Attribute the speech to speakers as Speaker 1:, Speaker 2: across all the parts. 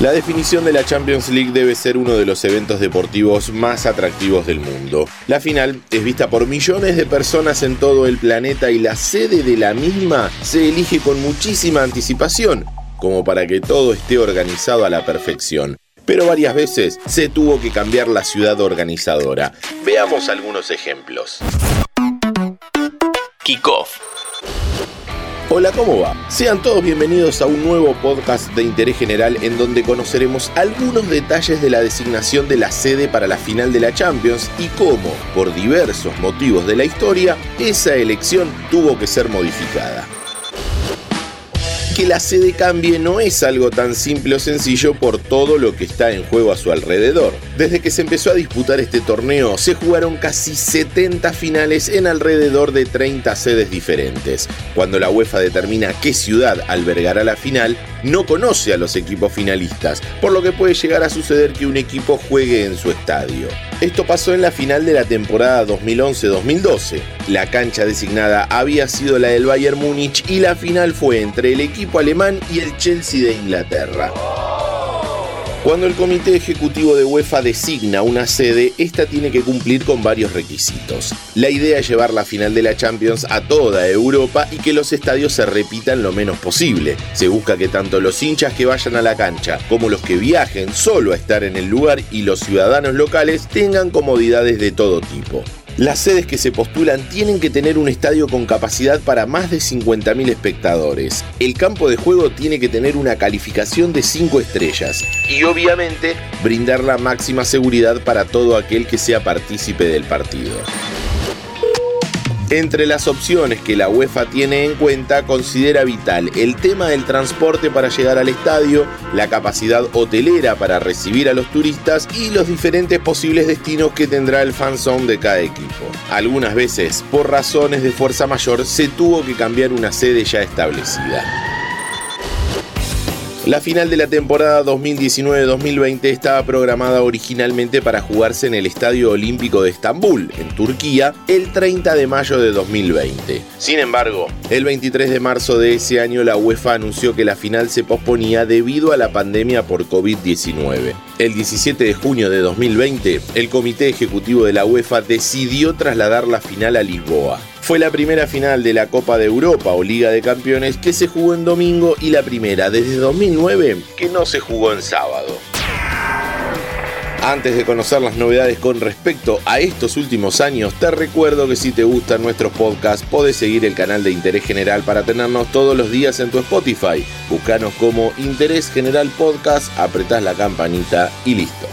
Speaker 1: La definición de la Champions League debe ser uno de los eventos deportivos más atractivos del mundo. La final es vista por millones de personas en todo el planeta y la sede de la misma se elige con muchísima anticipación, como para que todo esté organizado a la perfección. Pero varias veces se tuvo que cambiar la ciudad organizadora. Veamos algunos ejemplos. Kickoff Hola, ¿cómo va? Sean todos bienvenidos a un nuevo podcast de interés general en donde conoceremos algunos detalles de la designación de la sede para la final de la Champions y cómo, por diversos motivos de la historia, esa elección tuvo que ser modificada que la sede cambie no es algo tan simple o sencillo por todo lo que está en juego a su alrededor. Desde que se empezó a disputar este torneo, se jugaron casi 70 finales en alrededor de 30 sedes diferentes. Cuando la UEFA determina qué ciudad albergará la final, no conoce a los equipos finalistas, por lo que puede llegar a suceder que un equipo juegue en su estadio. Esto pasó en la final de la temporada 2011-2012. La cancha designada había sido la del Bayern Múnich y la final fue entre el equipo alemán y el Chelsea de Inglaterra. Cuando el Comité Ejecutivo de UEFA designa una sede, esta tiene que cumplir con varios requisitos. La idea es llevar la final de la Champions a toda Europa y que los estadios se repitan lo menos posible. Se busca que tanto los hinchas que vayan a la cancha como los que viajen solo a estar en el lugar y los ciudadanos locales tengan comodidades de todo tipo. Las sedes que se postulan tienen que tener un estadio con capacidad para más de 50.000 espectadores. El campo de juego tiene que tener una calificación de 5 estrellas y obviamente brindar la máxima seguridad para todo aquel que sea partícipe del partido. Entre las opciones que la UEFA tiene en cuenta, considera vital el tema del transporte para llegar al estadio, la capacidad hotelera para recibir a los turistas y los diferentes posibles destinos que tendrá el fanzone de cada equipo. Algunas veces, por razones de fuerza mayor, se tuvo que cambiar una sede ya establecida. La final de la temporada 2019-2020 estaba programada originalmente para jugarse en el Estadio Olímpico de Estambul, en Turquía, el 30 de mayo de 2020. Sin embargo, el 23 de marzo de ese año la UEFA anunció que la final se posponía debido a la pandemia por COVID-19. El 17 de junio de 2020, el Comité Ejecutivo de la UEFA decidió trasladar la final a Lisboa. Fue la primera final de la Copa de Europa o Liga de Campeones que se jugó en domingo y la primera desde 2009 que no se jugó en sábado. Antes de conocer las novedades con respecto a estos últimos años, te recuerdo que si te gustan nuestros podcasts, podés seguir el canal de Interés General para tenernos todos los días en tu Spotify. Búscanos como Interés General Podcast, apretás la campanita y listo.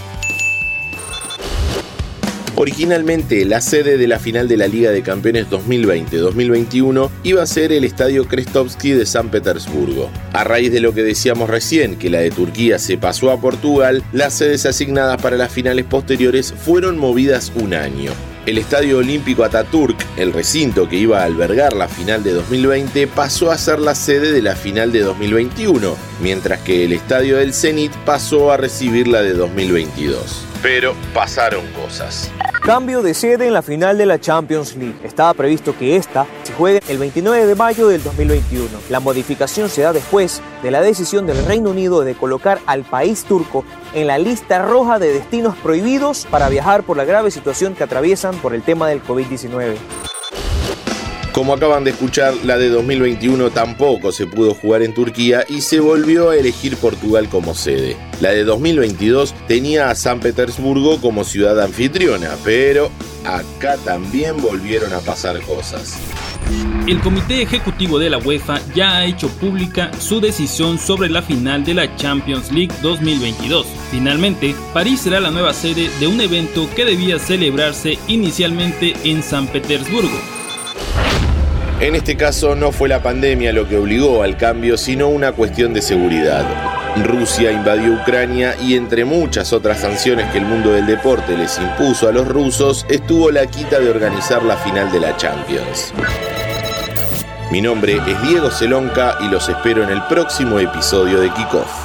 Speaker 1: Originalmente, la sede de la final de la Liga de Campeones 2020-2021 iba a ser el Estadio Krestovsky de San Petersburgo. A raíz de lo que decíamos recién, que la de Turquía se pasó a Portugal, las sedes asignadas para las finales posteriores fueron movidas un año. El Estadio Olímpico Ataturk, el recinto que iba a albergar la final de 2020, pasó a ser la sede de la final de 2021, mientras que el Estadio del Zenit pasó a recibir la de 2022. Pero pasaron cosas.
Speaker 2: Cambio de sede en la final de la Champions League. Estaba previsto que esta se juegue el 29 de mayo del 2021. La modificación se da después de la decisión del Reino Unido de colocar al país turco en la lista roja de destinos prohibidos para viajar por la grave situación que atraviesan por el tema del COVID-19.
Speaker 1: Como acaban de escuchar, la de 2021 tampoco se pudo jugar en Turquía y se volvió a elegir Portugal como sede. La de 2022 tenía a San Petersburgo como ciudad anfitriona, pero acá también volvieron a pasar cosas.
Speaker 3: El Comité Ejecutivo de la UEFA ya ha hecho pública su decisión sobre la final de la Champions League 2022. Finalmente, París será la nueva sede de un evento que debía celebrarse inicialmente en San Petersburgo.
Speaker 1: En este caso no fue la pandemia lo que obligó al cambio, sino una cuestión de seguridad. Rusia invadió Ucrania y entre muchas otras sanciones que el mundo del deporte les impuso a los rusos, estuvo la quita de organizar la final de la Champions. Mi nombre es Diego Celonca y los espero en el próximo episodio de Kickoff.